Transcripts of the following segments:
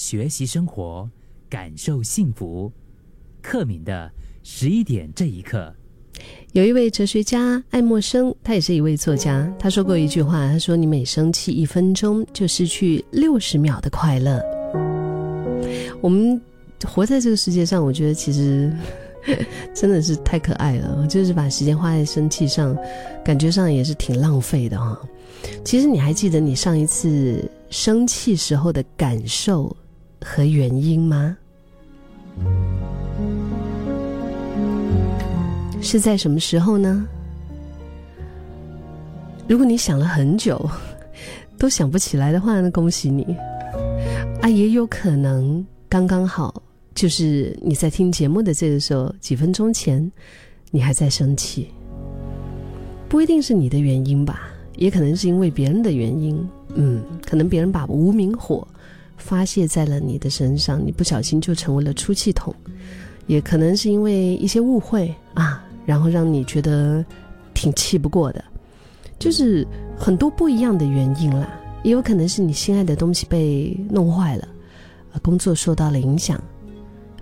学习生活，感受幸福。克敏的十一点这一刻，有一位哲学家爱默生，他也是一位作家。他说过一句话，他说：“你每生气一分钟，就失去六十秒的快乐。”我们活在这个世界上，我觉得其实 真的是太可爱了。就是把时间花在生气上，感觉上也是挺浪费的哈。其实你还记得你上一次生气时候的感受和原因吗？是在什么时候呢？如果你想了很久都想不起来的话，那恭喜你啊！也有可能刚刚好就是你在听节目的这个时候，几分钟前你还在生气，不一定是你的原因吧，也可能是因为别人的原因。嗯，可能别人把无名火发泄在了你的身上，你不小心就成为了出气筒，也可能是因为一些误会啊。然后让你觉得挺气不过的，就是很多不一样的原因啦。也有可能是你心爱的东西被弄坏了，工作受到了影响，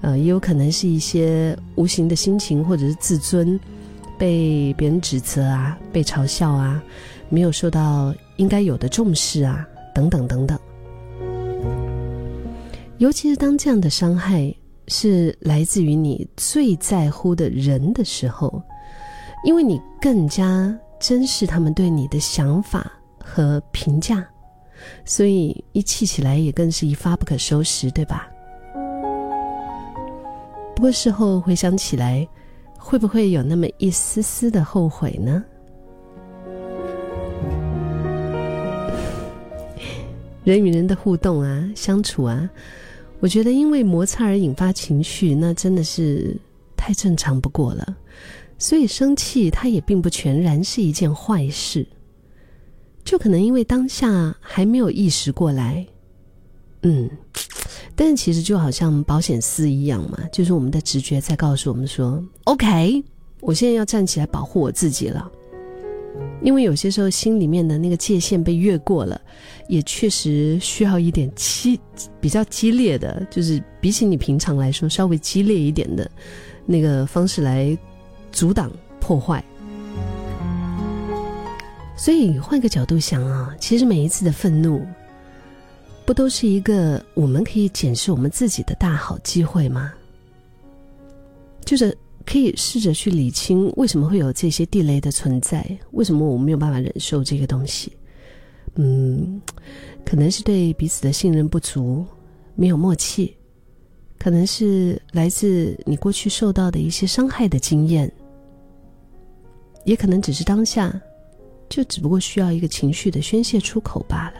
呃，也有可能是一些无形的心情或者是自尊被别人指责啊，被嘲笑啊，没有受到应该有的重视啊，等等等等。尤其是当这样的伤害。是来自于你最在乎的人的时候，因为你更加珍视他们对你的想法和评价，所以一气起来也更是一发不可收拾，对吧？不过事后回想起来，会不会有那么一丝丝的后悔呢？人与人的互动啊，相处啊。我觉得，因为摩擦而引发情绪，那真的是太正常不过了。所以生气，它也并不全然是一件坏事。就可能因为当下还没有意识过来，嗯，但是其实就好像保险丝一样嘛，就是我们的直觉在告诉我们说：“OK，我现在要站起来保护我自己了。”因为有些时候心里面的那个界限被越过了，也确实需要一点激比较激烈的，就是比起你平常来说稍微激烈一点的那个方式来阻挡破坏。所以换个角度想啊，其实每一次的愤怒，不都是一个我们可以检视我们自己的大好机会吗？就是。可以试着去理清为什么会有这些地雷的存在，为什么我没有办法忍受这个东西？嗯，可能是对彼此的信任不足，没有默契，可能是来自你过去受到的一些伤害的经验，也可能只是当下就只不过需要一个情绪的宣泄出口罢了。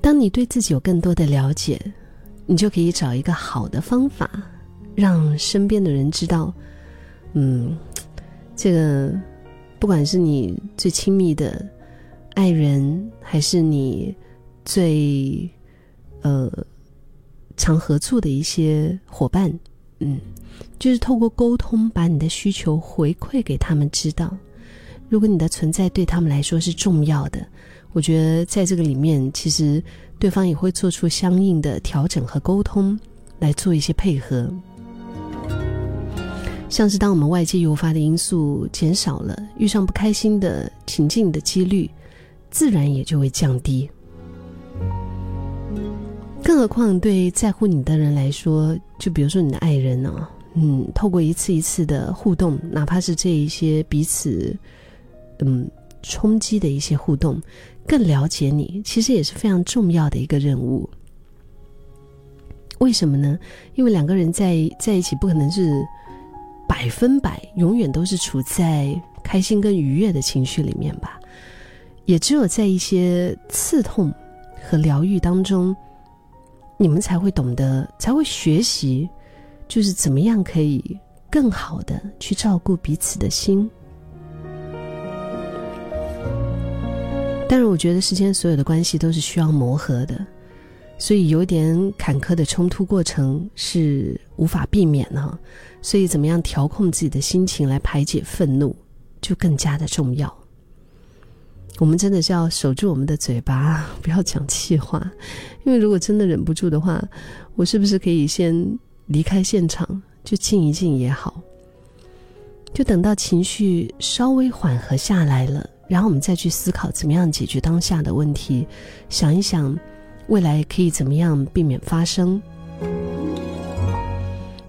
当你对自己有更多的了解。你就可以找一个好的方法，让身边的人知道，嗯，这个不管是你最亲密的爱人，还是你最呃常合作的一些伙伴，嗯，就是透过沟通，把你的需求回馈给他们知道。如果你的存在对他们来说是重要的，我觉得在这个里面，其实。对方也会做出相应的调整和沟通，来做一些配合。像是当我们外界诱发的因素减少了，遇上不开心的情境的几率，自然也就会降低。更何况对在乎你的人来说，就比如说你的爱人呢，嗯，透过一次一次的互动，哪怕是这一些彼此，嗯，冲击的一些互动。更了解你，其实也是非常重要的一个任务。为什么呢？因为两个人在在一起，不可能是百分百永远都是处在开心跟愉悦的情绪里面吧。也只有在一些刺痛和疗愈当中，你们才会懂得，才会学习，就是怎么样可以更好的去照顾彼此的心。但是我觉得世间所有的关系都是需要磨合的，所以有点坎坷的冲突过程是无法避免的。所以怎么样调控自己的心情来排解愤怒，就更加的重要。我们真的是要守住我们的嘴巴，不要讲气话。因为如果真的忍不住的话，我是不是可以先离开现场，就静一静也好？就等到情绪稍微缓和下来了，然后我们再去思考怎么样解决当下的问题，想一想未来可以怎么样避免发生。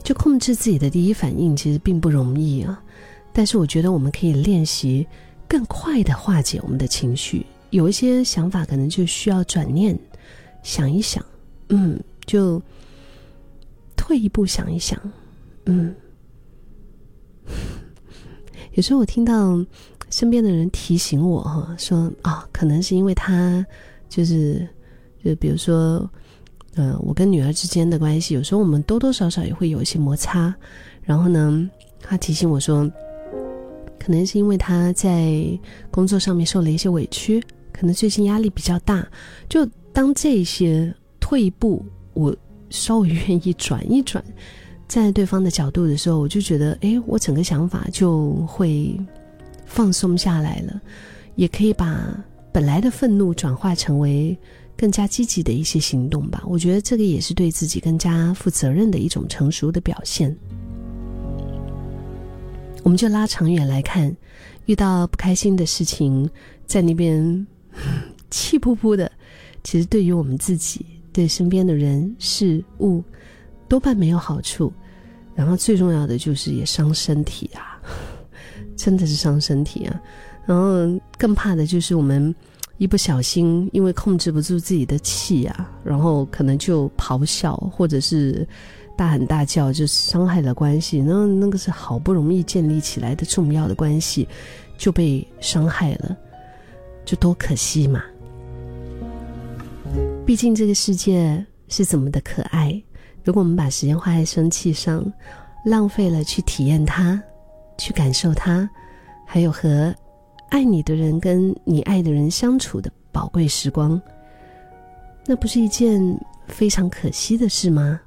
就控制自己的第一反应其实并不容易啊，但是我觉得我们可以练习更快的化解我们的情绪。有一些想法可能就需要转念，想一想，嗯，就退一步想一想，嗯。有时候我听到身边的人提醒我哈，说啊，可能是因为他就是就比如说。嗯，我跟女儿之间的关系，有时候我们多多少少也会有一些摩擦。然后呢，他提醒我说，可能是因为他在工作上面受了一些委屈，可能最近压力比较大。就当这些退一步，我稍微愿意转一转，在对方的角度的时候，我就觉得，哎，我整个想法就会放松下来了，也可以把本来的愤怒转化成为。更加积极的一些行动吧，我觉得这个也是对自己更加负责任的一种成熟的表现。我们就拉长远来看，遇到不开心的事情，在那边 气扑扑的，其实对于我们自己、对身边的人事物，多半没有好处。然后最重要的就是也伤身体啊，真的是伤身体啊。然后更怕的就是我们。一不小心，因为控制不住自己的气啊，然后可能就咆哮，或者是大喊大叫，就伤害了关系。那那个是好不容易建立起来的重要的关系，就被伤害了，就多可惜嘛！毕竟这个世界是怎么的可爱，如果我们把时间花在生气上，浪费了去体验它，去感受它，还有和。爱你的人跟你爱的人相处的宝贵时光，那不是一件非常可惜的事吗？